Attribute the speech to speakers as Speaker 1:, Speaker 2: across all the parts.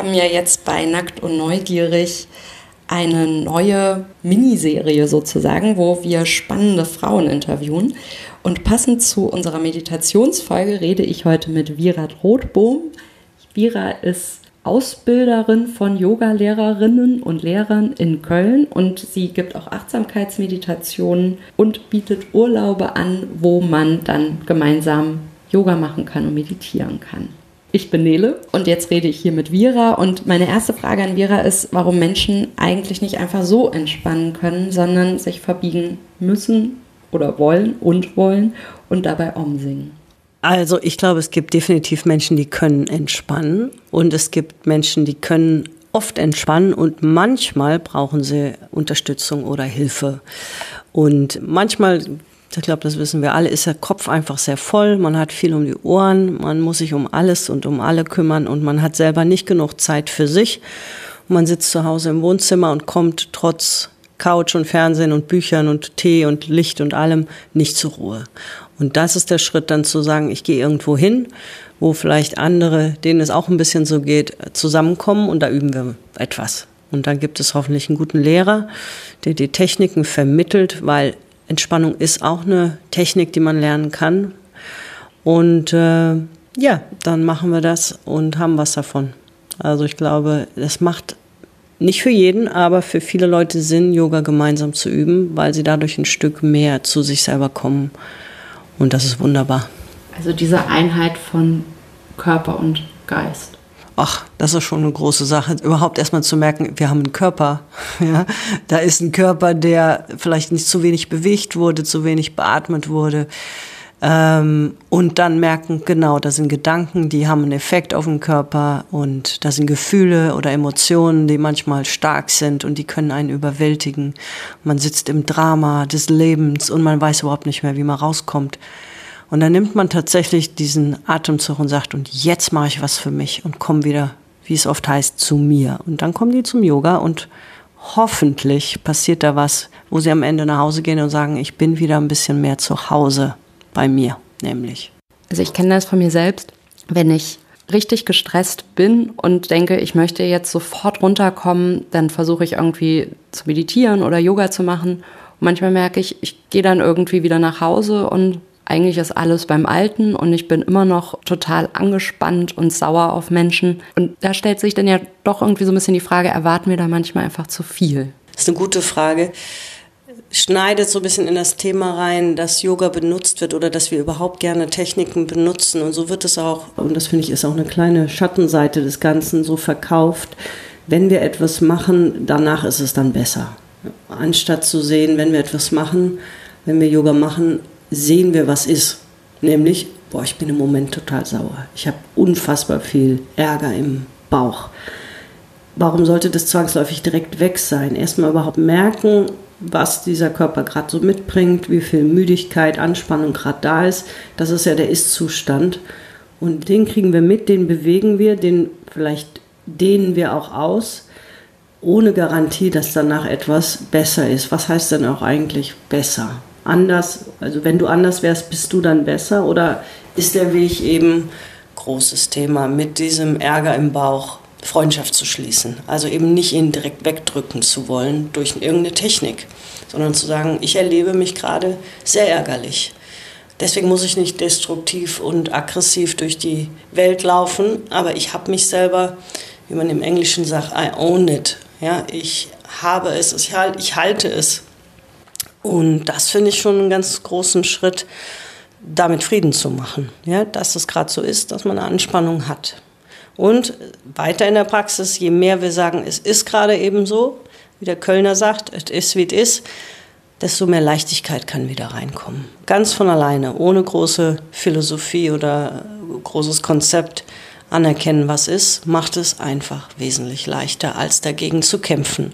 Speaker 1: haben ja jetzt bei Nackt und Neugierig eine neue Miniserie sozusagen, wo wir spannende Frauen interviewen. Und passend zu unserer Meditationsfolge rede ich heute mit Vira Rothbohm. Vira ist Ausbilderin von Yoga-Lehrerinnen und Lehrern in Köln und sie gibt auch Achtsamkeitsmeditationen und bietet Urlaube an, wo man dann gemeinsam Yoga machen kann und meditieren kann. Ich bin Nele und jetzt rede ich hier mit Vira und meine erste Frage an Vira ist, warum Menschen eigentlich nicht einfach so entspannen können, sondern sich verbiegen müssen oder wollen und wollen und dabei umsingen.
Speaker 2: Also ich glaube, es gibt definitiv Menschen, die können entspannen und es gibt Menschen, die können oft entspannen und manchmal brauchen sie Unterstützung oder Hilfe. Und manchmal, ich glaube, das wissen wir alle, ist der Kopf einfach sehr voll, man hat viel um die Ohren, man muss sich um alles und um alle kümmern und man hat selber nicht genug Zeit für sich. Man sitzt zu Hause im Wohnzimmer und kommt trotz Couch und Fernsehen und Büchern und Tee und Licht und allem nicht zur Ruhe. Und das ist der Schritt dann zu sagen, ich gehe irgendwo hin, wo vielleicht andere, denen es auch ein bisschen so geht, zusammenkommen und da üben wir etwas. Und dann gibt es hoffentlich einen guten Lehrer, der die Techniken vermittelt, weil Entspannung ist auch eine Technik, die man lernen kann. Und äh, ja, dann machen wir das und haben was davon. Also ich glaube, es macht nicht für jeden, aber für viele Leute Sinn, Yoga gemeinsam zu üben, weil sie dadurch ein Stück mehr zu sich selber kommen und das ist wunderbar.
Speaker 1: Also diese Einheit von Körper und Geist.
Speaker 2: Ach, das ist schon eine große Sache. Überhaupt erstmal zu merken, wir haben einen Körper. Ja? Da ist ein Körper, der vielleicht nicht zu wenig bewegt wurde, zu wenig beatmet wurde. Ähm, und dann merken, genau, da sind Gedanken, die haben einen Effekt auf den Körper und da sind Gefühle oder Emotionen, die manchmal stark sind und die können einen überwältigen. Man sitzt im Drama des Lebens und man weiß überhaupt nicht mehr, wie man rauskommt. Und dann nimmt man tatsächlich diesen Atemzug und sagt, und jetzt mache ich was für mich und komme wieder, wie es oft heißt, zu mir. Und dann kommen die zum Yoga und hoffentlich passiert da was, wo sie am Ende nach Hause gehen und sagen, ich bin wieder ein bisschen mehr zu Hause bei mir nämlich.
Speaker 1: Also ich kenne das von mir selbst, wenn ich richtig gestresst bin und denke, ich möchte jetzt sofort runterkommen, dann versuche ich irgendwie zu meditieren oder Yoga zu machen. Und manchmal merke ich, ich gehe dann irgendwie wieder nach Hause und eigentlich ist alles beim Alten und ich bin immer noch total angespannt und sauer auf Menschen. Und da stellt sich dann ja doch irgendwie so ein bisschen die Frage, erwarten wir da manchmal einfach zu viel?
Speaker 2: Das ist eine gute Frage schneidet so ein bisschen in das Thema rein, dass Yoga benutzt wird oder dass wir überhaupt gerne Techniken benutzen. Und so wird es auch, und das finde ich ist auch eine kleine Schattenseite des Ganzen, so verkauft. Wenn wir etwas machen, danach ist es dann besser. Anstatt zu sehen, wenn wir etwas machen, wenn wir Yoga machen, sehen wir, was ist. Nämlich, boah, ich bin im Moment total sauer. Ich habe unfassbar viel Ärger im Bauch. Warum sollte das zwangsläufig direkt weg sein? Erstmal überhaupt merken, was dieser Körper gerade so mitbringt, wie viel Müdigkeit, Anspannung gerade da ist. Das ist ja der Ist-Zustand. Und den kriegen wir mit, den bewegen wir, den vielleicht dehnen wir auch aus, ohne Garantie, dass danach etwas besser ist. Was heißt denn auch eigentlich besser? Anders, also wenn du anders wärst, bist du dann besser oder ist der Weg eben großes Thema mit diesem Ärger im Bauch? Freundschaft zu schließen. Also eben nicht ihn direkt wegdrücken zu wollen durch irgendeine Technik, sondern zu sagen, ich erlebe mich gerade sehr ärgerlich. Deswegen muss ich nicht destruktiv und aggressiv durch die Welt laufen, aber ich habe mich selber, wie man im Englischen sagt, I own it. Ja, ich habe es, ich halte es. Und das finde ich schon einen ganz großen Schritt, damit Frieden zu machen. Ja, dass es gerade so ist, dass man eine Anspannung hat. Und weiter in der Praxis, je mehr wir sagen, es ist gerade eben so, wie der Kölner sagt, es ist wie es ist, desto mehr Leichtigkeit kann wieder reinkommen. Ganz von alleine, ohne große Philosophie oder großes Konzept anerkennen, was ist, macht es einfach wesentlich leichter, als dagegen zu kämpfen.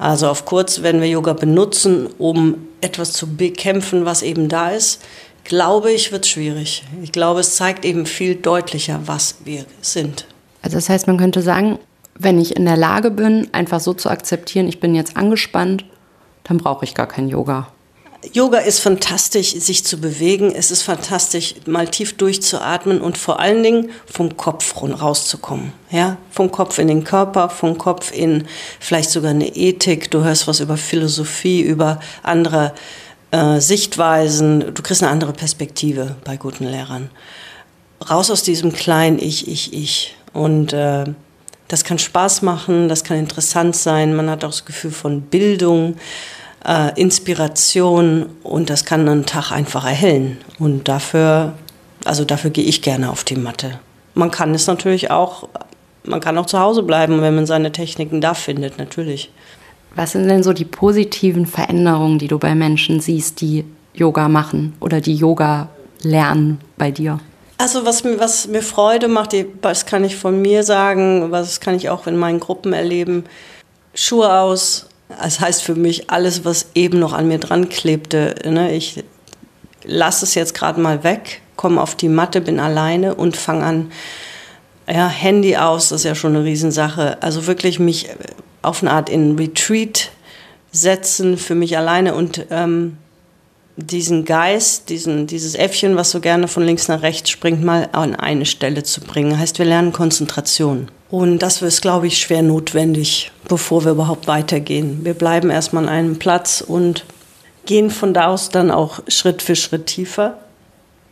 Speaker 2: Also auf kurz, wenn wir Yoga benutzen, um etwas zu bekämpfen, was eben da ist, glaube ich, wird es schwierig. Ich glaube, es zeigt eben viel deutlicher, was wir sind.
Speaker 1: Also das heißt, man könnte sagen, wenn ich in der Lage bin, einfach so zu akzeptieren, ich bin jetzt angespannt, dann brauche ich gar kein Yoga.
Speaker 2: Yoga ist fantastisch, sich zu bewegen. Es ist fantastisch, mal tief durchzuatmen und vor allen Dingen vom Kopf rauszukommen. Ja, vom Kopf in den Körper, vom Kopf in vielleicht sogar eine Ethik. Du hörst was über Philosophie, über andere äh, Sichtweisen. Du kriegst eine andere Perspektive bei guten Lehrern. Raus aus diesem kleinen Ich, Ich, Ich. Und äh, das kann Spaß machen, das kann interessant sein. Man hat auch das Gefühl von Bildung äh, Inspiration und das kann einen Tag einfach erhellen. Und dafür, also dafür gehe ich gerne auf die Matte. Man kann es natürlich auch, man kann auch zu Hause bleiben, wenn man seine Techniken da findet, natürlich.
Speaker 1: Was sind denn so die positiven Veränderungen, die du bei Menschen siehst, die Yoga machen oder die Yoga lernen bei dir?
Speaker 2: Also was mir, was mir Freude macht, das kann ich von mir sagen, was kann ich auch in meinen Gruppen erleben. Schuhe aus, das heißt für mich, alles, was eben noch an mir dran klebte, ne, ich lasse es jetzt gerade mal weg, komme auf die Matte, bin alleine und fange an, ja, Handy aus, das ist ja schon eine Riesensache. Also wirklich mich auf eine Art in Retreat setzen für mich alleine und ähm, diesen Geist, diesen, dieses Äffchen, was so gerne von links nach rechts springt, mal an eine Stelle zu bringen. Heißt, wir lernen Konzentration. Und das ist, glaube ich, schwer notwendig, bevor wir überhaupt weitergehen. Wir bleiben erstmal an einem Platz und gehen von da aus dann auch Schritt für Schritt tiefer.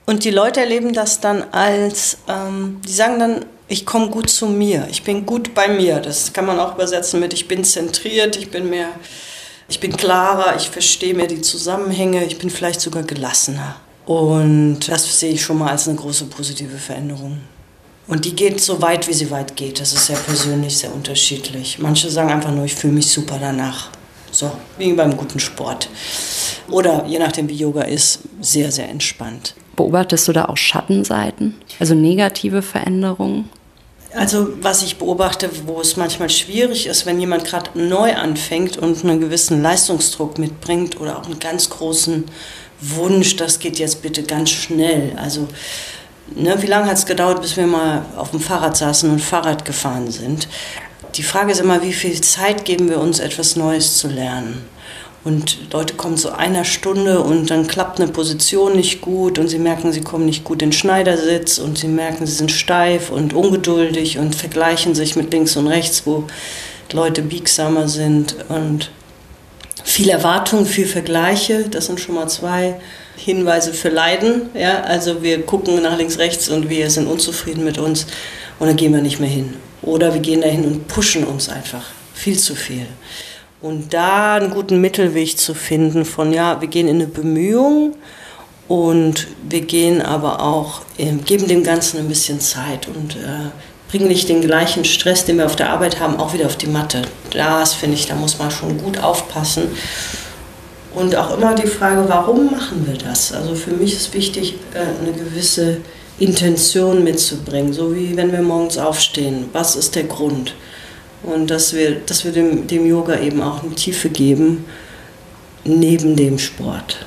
Speaker 2: Und die Leute erleben das dann als, ähm, die sagen dann, ich komme gut zu mir, ich bin gut bei mir. Das kann man auch übersetzen mit, ich bin zentriert, ich bin mehr, ich bin klarer, ich verstehe mehr die Zusammenhänge, ich bin vielleicht sogar gelassener. Und das sehe ich schon mal als eine große positive Veränderung. Und die geht so weit, wie sie weit geht. Das ist sehr persönlich, sehr unterschiedlich. Manche sagen einfach nur, ich fühle mich super danach. So, wie beim guten Sport. Oder je nachdem, wie Yoga ist, sehr, sehr entspannt.
Speaker 1: Beobachtest du da auch Schattenseiten? Also negative Veränderungen?
Speaker 2: Also was ich beobachte, wo es manchmal schwierig ist, wenn jemand gerade neu anfängt und einen gewissen Leistungsdruck mitbringt oder auch einen ganz großen Wunsch, das geht jetzt bitte ganz schnell. Also Ne, wie lange hat es gedauert, bis wir mal auf dem Fahrrad saßen und Fahrrad gefahren sind? Die Frage ist immer, wie viel Zeit geben wir uns, etwas Neues zu lernen? Und Leute kommen zu einer Stunde und dann klappt eine Position nicht gut und sie merken, sie kommen nicht gut in Schneidersitz und sie merken, sie sind steif und ungeduldig und vergleichen sich mit links und rechts, wo Leute biegsamer sind und viel Erwartung, viel Vergleiche, das sind schon mal zwei Hinweise für Leiden. Ja? Also wir gucken nach links, rechts und wir sind unzufrieden mit uns und dann gehen wir nicht mehr hin. Oder wir gehen dahin und pushen uns einfach viel zu viel. Und da einen guten Mittelweg zu finden von, ja, wir gehen in eine Bemühung und wir gehen aber auch, geben dem Ganzen ein bisschen Zeit und äh, bringen nicht den gleichen Stress, den wir auf der Arbeit haben, auch wieder auf die Matte. Das finde ich, da muss man schon gut aufpassen. Und auch immer die Frage, warum machen wir das? Also für mich ist wichtig, äh, eine gewisse Intention mitzubringen, so wie wenn wir morgens aufstehen. Was ist der Grund? Und dass wir, dass wir dem, dem Yoga eben auch eine Tiefe geben, neben dem Sport.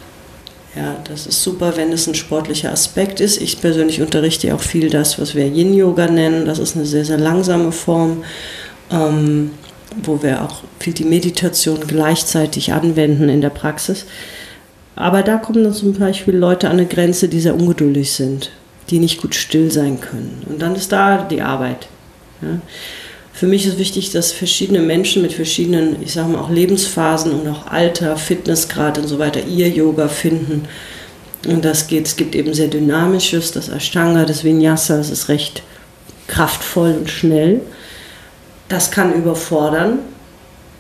Speaker 2: Ja, das ist super, wenn es ein sportlicher Aspekt ist. Ich persönlich unterrichte auch viel das, was wir Yin-Yoga nennen. Das ist eine sehr, sehr langsame Form. Ähm, wo wir auch viel die Meditation gleichzeitig anwenden in der Praxis. Aber da kommen dann zum Beispiel Leute an eine Grenze, die sehr ungeduldig sind, die nicht gut still sein können. Und dann ist da die Arbeit. Ja. Für mich ist wichtig, dass verschiedene Menschen mit verschiedenen, ich sage mal auch Lebensphasen und auch Alter, Fitnessgrad und so weiter ihr Yoga finden. Und das geht, es gibt eben sehr dynamisches, das Ashtanga, das Vinyasa, das ist recht kraftvoll und schnell. Das kann überfordern.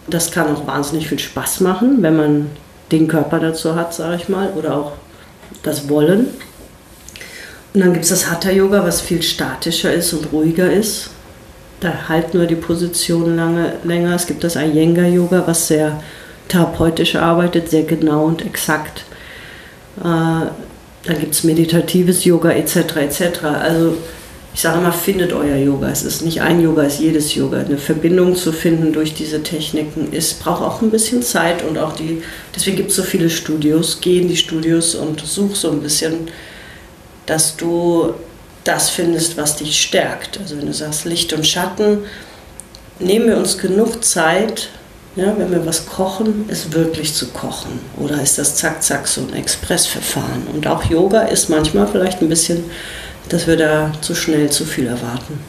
Speaker 2: Das kann auch wahnsinnig viel Spaß machen, wenn man den Körper dazu hat, sage ich mal, oder auch das Wollen. Und dann gibt es das Hatha-Yoga, was viel statischer ist und ruhiger ist. Da halten nur die Positionen lange, länger. Es gibt das Iyengar-Yoga, was sehr therapeutisch arbeitet, sehr genau und exakt. Äh, dann gibt es meditatives Yoga etc. etc. Also ich sage immer, findet euer Yoga. Es ist nicht ein Yoga, es ist jedes Yoga. Eine Verbindung zu finden durch diese Techniken ist, braucht auch ein bisschen Zeit und auch die, deswegen gibt es so viele Studios. Geh in die Studios und such so ein bisschen, dass du das findest, was dich stärkt. Also wenn du sagst Licht und Schatten, nehmen wir uns genug Zeit, Ja, wenn wir was kochen, ist wirklich zu kochen. Oder ist das zack, zack so ein Expressverfahren? Und auch Yoga ist manchmal vielleicht ein bisschen, dass wir da zu schnell zu viel erwarten.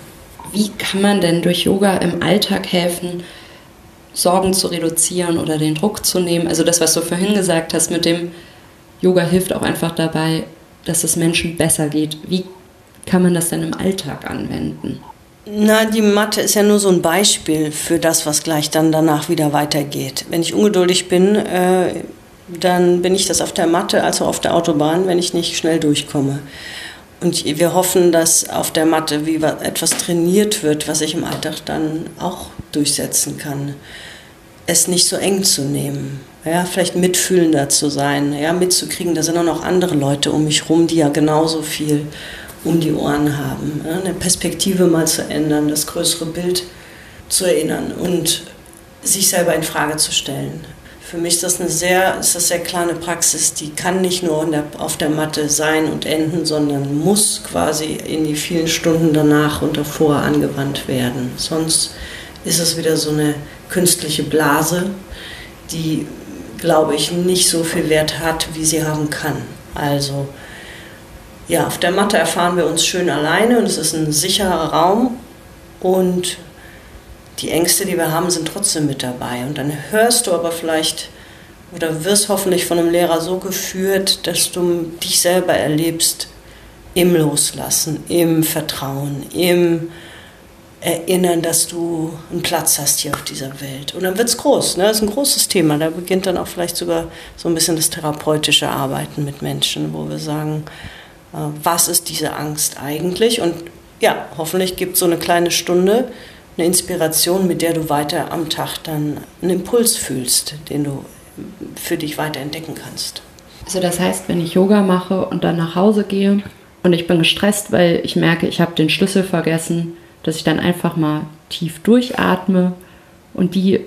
Speaker 1: Wie kann man denn durch Yoga im Alltag helfen, Sorgen zu reduzieren oder den Druck zu nehmen? Also das, was du vorhin gesagt hast mit dem Yoga hilft auch einfach dabei, dass es Menschen besser geht. Wie kann man das denn im Alltag anwenden?
Speaker 2: Na, die Mathe ist ja nur so ein Beispiel für das, was gleich dann danach wieder weitergeht. Wenn ich ungeduldig bin, äh, dann bin ich das auf der Matte, also auf der Autobahn, wenn ich nicht schnell durchkomme. Und wir hoffen, dass auf der Matte wie etwas trainiert wird, was ich im Alltag dann auch durchsetzen kann. Es nicht so eng zu nehmen, ja, vielleicht mitfühlender zu sein, ja, mitzukriegen, da sind auch noch andere Leute um mich rum, die ja genauso viel um die Ohren haben. Ja, eine Perspektive mal zu ändern, das größere Bild zu erinnern und sich selber in Frage zu stellen. Für mich ist das eine sehr, ist das sehr kleine Praxis, die kann nicht nur der, auf der Matte sein und enden, sondern muss quasi in die vielen Stunden danach und davor angewandt werden. Sonst ist es wieder so eine künstliche Blase, die, glaube ich, nicht so viel Wert hat, wie sie haben kann. Also ja, auf der Matte erfahren wir uns schön alleine und es ist ein sicherer Raum und die Ängste, die wir haben, sind trotzdem mit dabei. Und dann hörst du aber vielleicht oder wirst hoffentlich von einem Lehrer so geführt, dass du dich selber erlebst im Loslassen, im Vertrauen, im Erinnern, dass du einen Platz hast hier auf dieser Welt. Und dann wird es groß, ne? das ist ein großes Thema. Da beginnt dann auch vielleicht sogar so ein bisschen das therapeutische Arbeiten mit Menschen, wo wir sagen, äh, was ist diese Angst eigentlich? Und ja, hoffentlich gibt es so eine kleine Stunde, eine Inspiration, mit der du weiter am Tag dann einen Impuls fühlst, den du für dich weiter entdecken kannst.
Speaker 1: Also das heißt, wenn ich Yoga mache und dann nach Hause gehe und ich bin gestresst, weil ich merke, ich habe den Schlüssel vergessen, dass ich dann einfach mal tief durchatme und die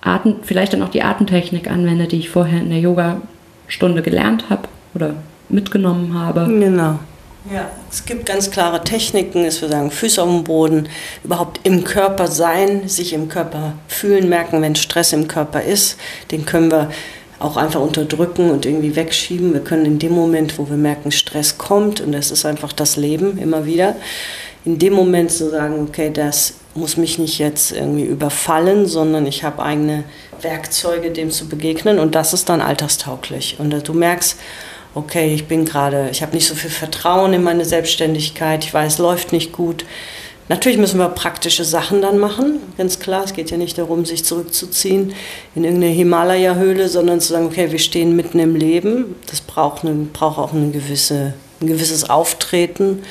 Speaker 1: Atem, vielleicht dann auch die Atemtechnik anwende, die ich vorher in der Yoga-Stunde gelernt habe oder mitgenommen habe.
Speaker 2: Genau. Ja, es gibt ganz klare Techniken, dass wir sagen, Füße auf dem Boden, überhaupt im Körper sein, sich im Körper fühlen, merken, wenn Stress im Körper ist. Den können wir auch einfach unterdrücken und irgendwie wegschieben. Wir können in dem Moment, wo wir merken, Stress kommt, und das ist einfach das Leben immer wieder, in dem Moment zu so sagen, okay, das muss mich nicht jetzt irgendwie überfallen, sondern ich habe eigene Werkzeuge, dem zu begegnen und das ist dann alltagstauglich. Und du merkst, okay, ich bin gerade, ich habe nicht so viel Vertrauen in meine Selbstständigkeit, ich weiß, es läuft nicht gut. Natürlich müssen wir praktische Sachen dann machen, ganz klar. Es geht ja nicht darum, sich zurückzuziehen in irgendeine Himalaya-Höhle, sondern zu sagen, okay, wir stehen mitten im Leben. Das braucht, eine, braucht auch eine gewisse, ein gewisses Auftreten.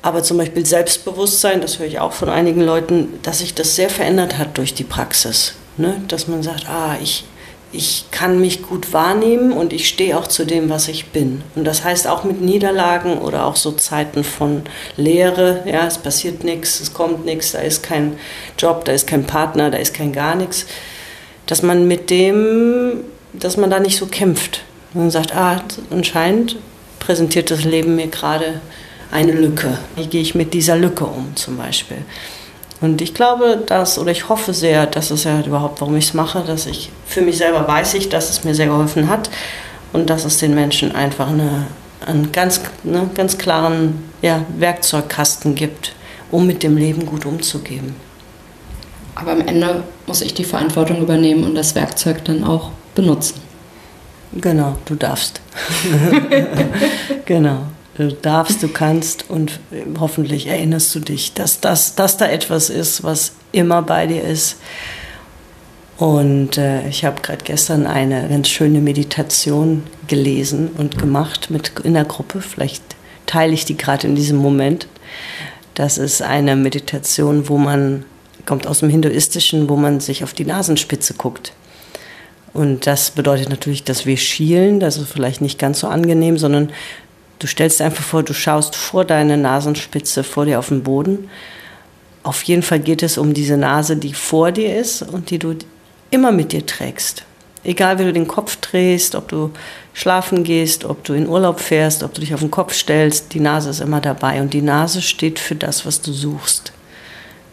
Speaker 2: Aber zum Beispiel Selbstbewusstsein, das höre ich auch von einigen Leuten, dass sich das sehr verändert hat durch die Praxis. Ne? Dass man sagt, ah, ich, ich kann mich gut wahrnehmen und ich stehe auch zu dem, was ich bin. Und das heißt auch mit Niederlagen oder auch so Zeiten von Leere, ja, es passiert nichts, es kommt nichts, da ist kein Job, da ist kein Partner, da ist kein gar nichts, dass man mit dem, dass man da nicht so kämpft. Man sagt, ah, anscheinend präsentiert das Leben mir gerade eine Lücke. Wie gehe ich mit dieser Lücke um zum Beispiel? Und ich glaube, dass, oder ich hoffe sehr, dass es ja überhaupt, warum ich es mache, dass ich für mich selber weiß ich, dass es mir sehr geholfen hat und dass es den Menschen einfach eine, einen ganz, ne, ganz klaren ja, Werkzeugkasten gibt, um mit dem Leben gut umzugehen.
Speaker 1: Aber am Ende muss ich die Verantwortung übernehmen und das Werkzeug dann auch benutzen.
Speaker 2: Genau, du darfst. genau. Du darfst, du kannst und hoffentlich erinnerst du dich, dass das dass da etwas ist, was immer bei dir ist. Und äh, ich habe gerade gestern eine ganz schöne Meditation gelesen und gemacht mit in der Gruppe. Vielleicht teile ich die gerade in diesem Moment. Das ist eine Meditation, wo man kommt aus dem Hinduistischen, wo man sich auf die Nasenspitze guckt. Und das bedeutet natürlich, dass wir schielen, das ist vielleicht nicht ganz so angenehm, sondern Du stellst einfach vor, du schaust vor deine Nasenspitze vor dir auf den Boden. Auf jeden Fall geht es um diese Nase, die vor dir ist und die du immer mit dir trägst. Egal wie du den Kopf drehst, ob du schlafen gehst, ob du in Urlaub fährst, ob du dich auf den Kopf stellst, die Nase ist immer dabei. Und die Nase steht für das, was du suchst.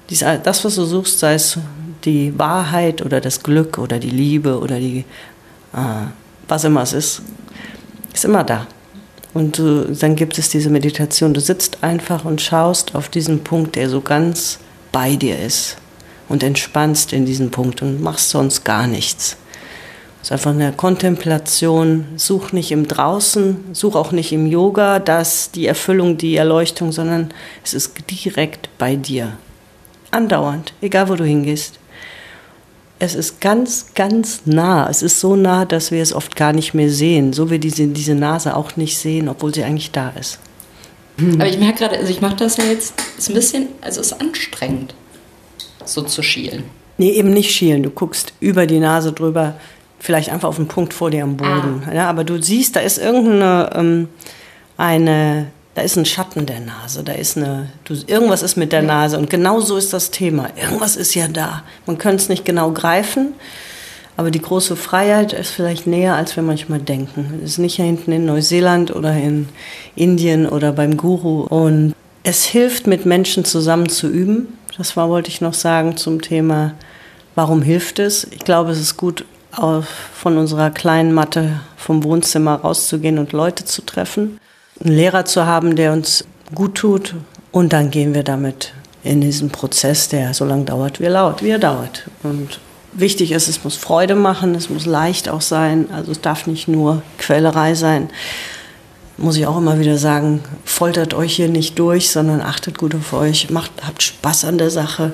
Speaker 2: Das, was du suchst, sei es die Wahrheit oder das Glück oder die Liebe oder die, äh, was immer es ist, ist immer da. Und du, dann gibt es diese Meditation. Du sitzt einfach und schaust auf diesen Punkt, der so ganz bei dir ist und entspannst in diesen Punkt und machst sonst gar nichts. Es ist einfach eine Kontemplation. Such nicht im Draußen, such auch nicht im Yoga das, die Erfüllung, die Erleuchtung, sondern es ist direkt bei dir. Andauernd, egal wo du hingehst. Es ist ganz, ganz nah. Es ist so nah, dass wir es oft gar nicht mehr sehen. So wie diese, diese Nase auch nicht sehen, obwohl sie eigentlich da ist.
Speaker 1: Aber ich merke gerade, also ich mache das ja jetzt, ist ein bisschen, also ist anstrengend, so zu schielen.
Speaker 2: Nee, eben nicht schielen. Du guckst über die Nase drüber, vielleicht einfach auf den Punkt vor dir am Boden. Ah. Ja, aber du siehst, da ist irgendeine ähm, eine, da ist ein Schatten der Nase, da ist eine, du, irgendwas ist mit der Nase und genau so ist das Thema. Irgendwas ist ja da. Man könnte es nicht genau greifen, aber die große Freiheit ist vielleicht näher, als wir manchmal denken. Es ist nicht hier hinten in Neuseeland oder in Indien oder beim Guru und es hilft, mit Menschen zusammen zu üben. Das war, wollte ich noch sagen zum Thema, warum hilft es? Ich glaube, es ist gut, von unserer kleinen Matte vom Wohnzimmer rauszugehen und Leute zu treffen, einen Lehrer zu haben, der uns gut tut und dann gehen wir damit in diesen Prozess, der so lange dauert, wie er dauert, wie er dauert. Und wichtig ist, es muss Freude machen, es muss leicht auch sein, also es darf nicht nur Quälerei sein. Muss ich auch immer wieder sagen, foltert euch hier nicht durch, sondern achtet gut auf euch, macht, habt Spaß an der Sache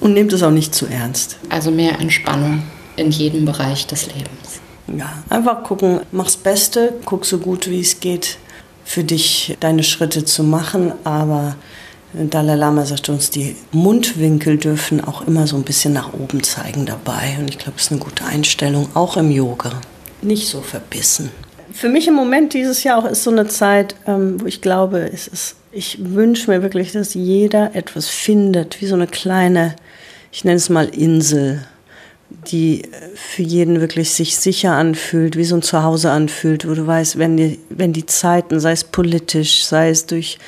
Speaker 2: und nehmt es auch nicht zu ernst.
Speaker 1: Also mehr Entspannung in jedem Bereich des Lebens.
Speaker 2: Ja, einfach gucken, mach's Beste, guck so gut wie es geht, für dich deine Schritte zu machen, aber Dalai Lama sagt uns, die Mundwinkel dürfen auch immer so ein bisschen nach oben zeigen dabei. Und ich glaube, es ist eine gute Einstellung, auch im Yoga. Nicht so verbissen. Für mich im Moment dieses Jahr auch ist so eine Zeit, ähm, wo ich glaube, es ist, ich wünsche mir wirklich, dass jeder etwas findet, wie so eine kleine, ich nenne es mal Insel, die für jeden wirklich sich sicher anfühlt, wie so ein Zuhause anfühlt, wo du weißt, wenn die, wenn die Zeiten, sei es politisch, sei es durch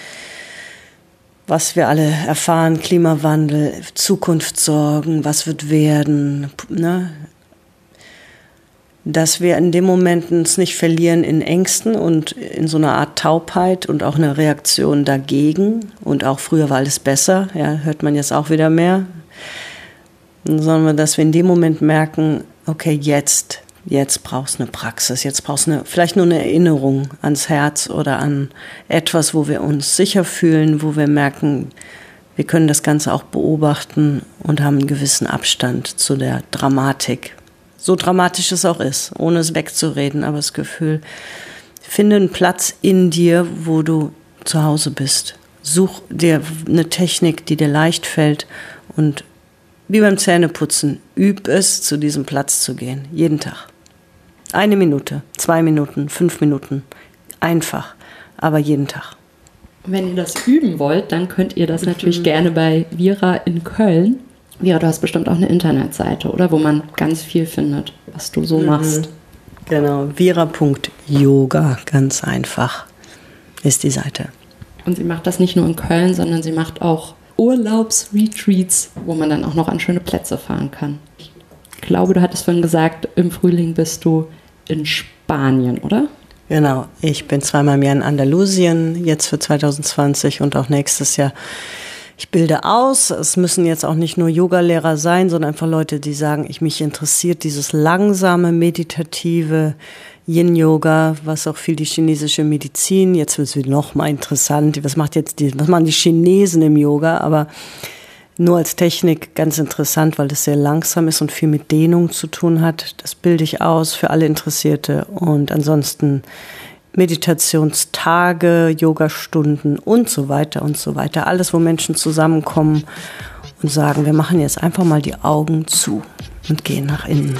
Speaker 2: was wir alle erfahren, Klimawandel, Zukunftssorgen, was wird werden, ne? dass wir in dem Moment uns nicht verlieren in Ängsten und in so einer Art Taubheit und auch eine Reaktion dagegen. Und auch früher war alles besser, ja, hört man jetzt auch wieder mehr sondern dass wir in dem Moment merken, okay, jetzt, jetzt brauchst du eine Praxis, jetzt brauchst du vielleicht nur eine Erinnerung ans Herz oder an etwas, wo wir uns sicher fühlen, wo wir merken, wir können das Ganze auch beobachten und haben einen gewissen Abstand zu der Dramatik. So dramatisch es auch ist, ohne es wegzureden, aber das Gefühl, finde einen Platz in dir, wo du zu Hause bist. Such dir eine Technik, die dir leicht fällt und wie beim Zähneputzen, üb es, zu diesem Platz zu gehen. Jeden Tag. Eine Minute, zwei Minuten, fünf Minuten. Einfach, aber jeden Tag.
Speaker 1: Wenn ihr das üben wollt, dann könnt ihr das natürlich mhm. gerne bei Vira in Köln. Vira, du hast bestimmt auch eine Internetseite, oder? Wo man ganz viel findet, was du so mhm. machst.
Speaker 2: Genau, vira.yoga, ganz einfach, ist die Seite.
Speaker 1: Und sie macht das nicht nur in Köln, sondern sie macht auch Urlaubsretreats, wo man dann auch noch an schöne Plätze fahren kann. Ich glaube, du hattest vorhin gesagt, im Frühling bist du in Spanien, oder?
Speaker 2: Genau, ich bin zweimal im Jahr in Andalusien, jetzt für 2020 und auch nächstes Jahr. Ich bilde aus. Es müssen jetzt auch nicht nur Yogalehrer sein, sondern einfach Leute, die sagen, ich mich interessiert dieses langsame, meditative, Yin-Yoga, was auch viel die chinesische Medizin, jetzt wird es noch mal interessant, was macht jetzt die, was machen die Chinesen im Yoga, aber nur als Technik ganz interessant, weil das sehr langsam ist und viel mit Dehnung zu tun hat. Das bilde ich aus für alle Interessierte und ansonsten Meditationstage, Yogastunden und so weiter und so weiter. Alles, wo Menschen zusammenkommen und sagen, wir machen jetzt einfach mal die Augen zu und gehen nach innen.